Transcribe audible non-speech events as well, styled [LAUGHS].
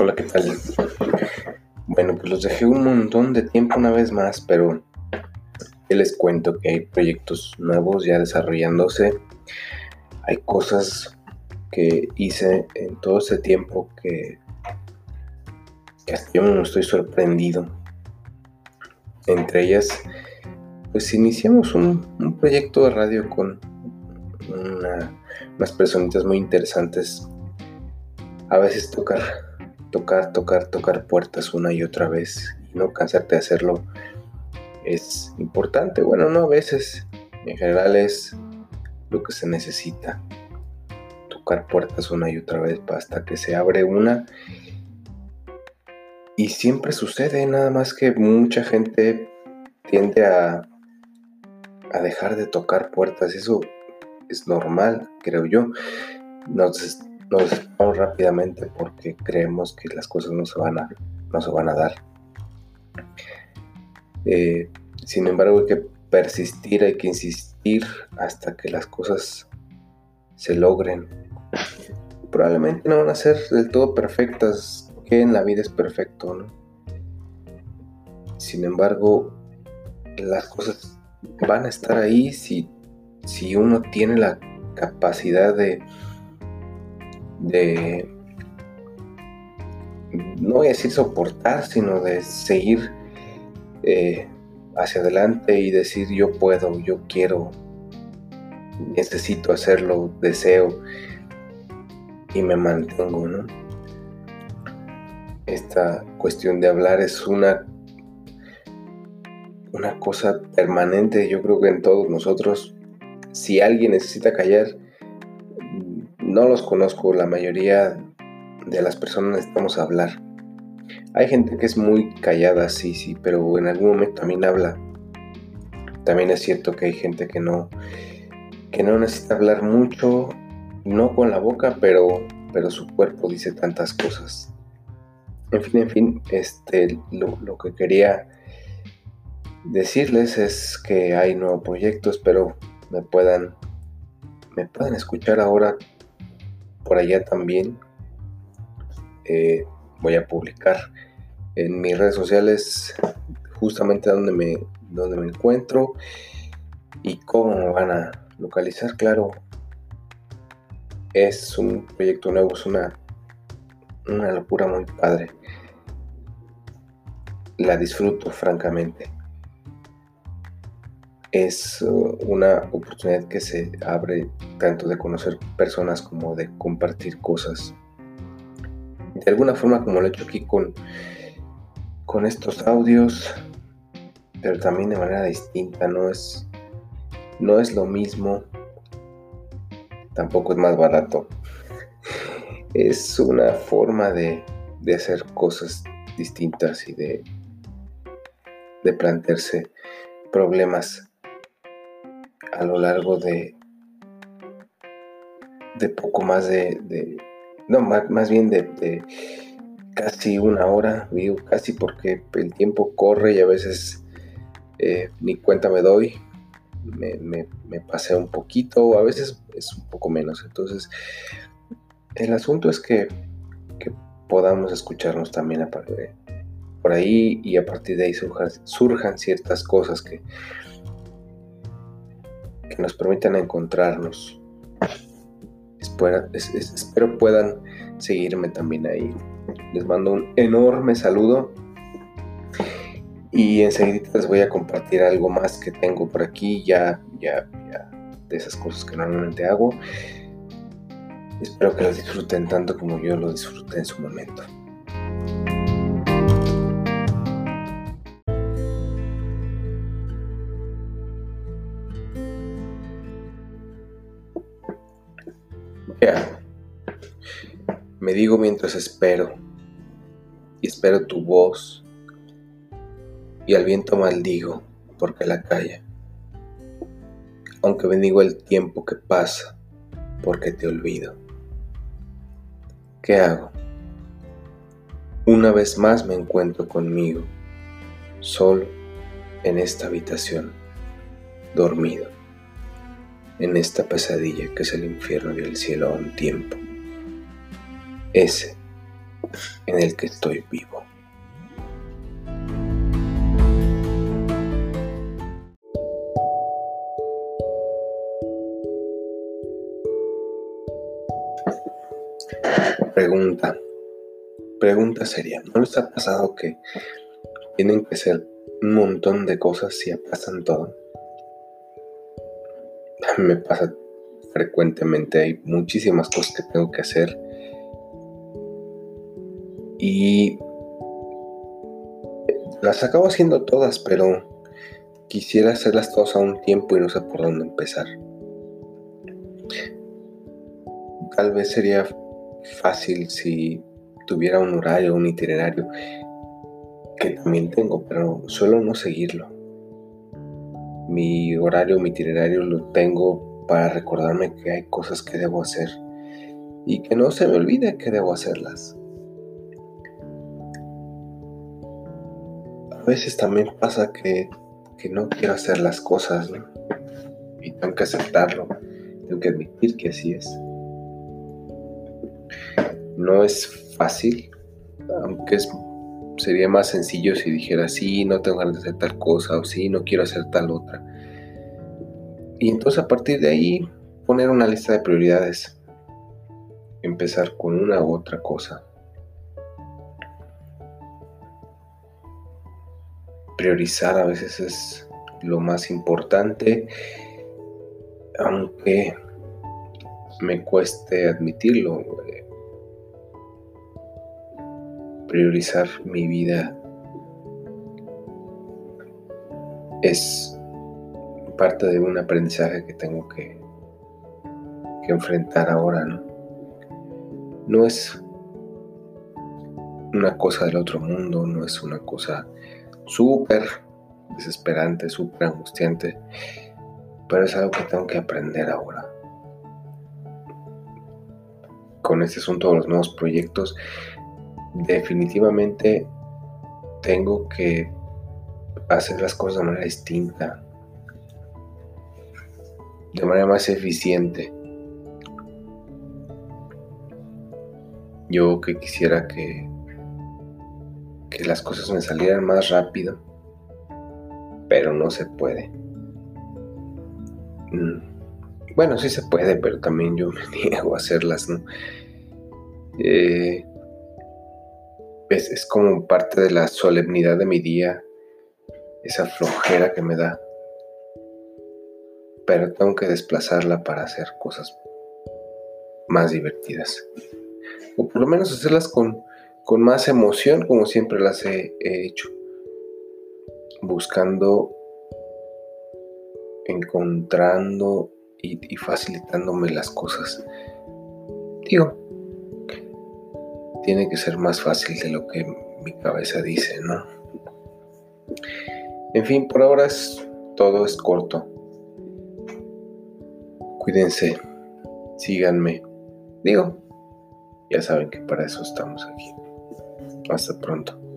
Hola, ¿qué tal? Bueno, pues los dejé un montón de tiempo una vez más, pero les cuento que hay proyectos nuevos ya desarrollándose. Hay cosas que hice en todo ese tiempo que, hasta yo no estoy sorprendido. Entre ellas, pues iniciamos un, proyecto de radio con unas personitas muy interesantes. A veces tocar, tocar, tocar, tocar puertas una y otra vez y no cansarte de hacerlo es importante. Bueno, no a veces, en general es lo que se necesita puertas una y otra vez hasta que se abre una. Y siempre sucede, nada más que mucha gente tiende a, a dejar de tocar puertas. Eso es normal, creo yo. Nos, nos vamos rápidamente porque creemos que las cosas no se van a, no se van a dar. Eh, sin embargo, hay que persistir, hay que insistir hasta que las cosas se logren probablemente no van a ser del todo perfectas, que en la vida es perfecto, ¿no? Sin embargo, las cosas van a estar ahí si, si uno tiene la capacidad de, de, no voy a decir soportar, sino de seguir eh, hacia adelante y decir yo puedo, yo quiero, necesito hacerlo, deseo y me mantengo, ¿no? Esta cuestión de hablar es una, una cosa permanente, yo creo que en todos nosotros. Si alguien necesita callar, no los conozco, la mayoría de las personas necesitamos hablar. Hay gente que es muy callada, sí, sí, pero en algún momento también habla. También es cierto que hay gente que no, que no necesita hablar mucho no con la boca, pero, pero su cuerpo dice tantas cosas. En fin, en fin, este, lo, que quería decirles es que hay nuevos proyectos, espero me puedan, me puedan escuchar ahora por allá también. Eh, voy a publicar en mis redes sociales justamente donde me, donde me encuentro y cómo me van a localizar. Claro, es un proyecto nuevo, es una, una locura muy padre. La disfruto francamente. Es uh, una oportunidad que se abre tanto de conocer personas como de compartir cosas. De alguna forma como lo he hecho aquí con, con estos audios, pero también de manera distinta, no es, no es lo mismo tampoco es más barato. Es una forma de, hacer cosas distintas y de, de plantearse problemas a lo largo de, de poco más de, no, más, bien de, casi una hora, digo casi porque el tiempo corre y a veces eh, ni cuenta me doy, me, me, pasé un poquito, o a veces es un poco menos. Entonces, el asunto es que, podamos escucharnos también a por ahí y a partir de ahí surjan, ciertas cosas que, que nos permitan encontrarnos. Espero, espero puedan seguirme también ahí. Les mando un enorme saludo y enseguida les voy a compartir algo más que tengo por aquí, ya, ya, ya, de esas cosas que normalmente hago. Espero que las disfruten tanto como yo lo disfruté en su momento. Me digo mientras espero y espero tu voz y al viento maldigo porque la calla. Aunque bendigo el tiempo que pasa porque te olvido. ¿Qué hago? Una vez más me encuentro conmigo, solo en esta habitación, dormido, en esta pesadilla que es el infierno y el cielo a un tiempo. Ese en el que estoy vivo. Pregunta. Pregunta seria. ¿No les ha pasado que tienen que hacer un montón de cosas si pasan todo? Me pasa frecuentemente. Hay muchísimas cosas que tengo que hacer. Y las acabo haciendo todas, pero quisiera hacerlas todas a un tiempo y no sé por dónde empezar. Tal vez sería fácil si tuviera un horario, un itinerario, que también tengo, pero suelo no seguirlo. Mi horario, mi itinerario lo tengo para recordarme que hay cosas que debo hacer y que no se me olvide que debo hacerlas. A veces también pasa que, que no quiero hacer las cosas. Y tengo que aceptarlo, tengo que admitir que así es. No es fácil, aunque es, sería más sencillo si dijera, sí, no tengo ganas de hacer tal cosa o sí, no quiero hacer tal otra. Y entonces a partir de ahí poner una lista de prioridades. Empezar con una u otra cosa. Priorizar a veces es lo más importante, aunque me cueste admitirlo. Priorizar mi vida es parte de un aprendizaje que tengo que, que enfrentar ahora, ¿no? No es una cosa del otro mundo, no es una cosa súper desesperante, súper angustiante, pero es algo que tengo que aprender ahora. Con este asunto de los nuevos proyectos, definitivamente tengo que hacer las cosas de manera distinta, de manera más eficiente. Yo que quisiera que, que las cosas me salieran más rápido, pero no se puede. Mm. Bueno, sí se puede, pero también yo [LAUGHS] me niego a hacerlas, ¿no? Eh, es, como parte de la solemnidad de mi día, esa flojera que me da. Pero tengo que desplazarla para hacer cosas más divertidas. O por lo menos hacerlas con, con más emoción, como siempre las he, hecho. Buscando, encontrando y, y facilitándome las cosas. Digo, tiene que ser más fácil de lo que mi cabeza dice, ¿no? En fin, por ahora es, todo es corto. Cuídense, síganme. Digo, ya saben que para eso estamos aquí. Hasta pronto.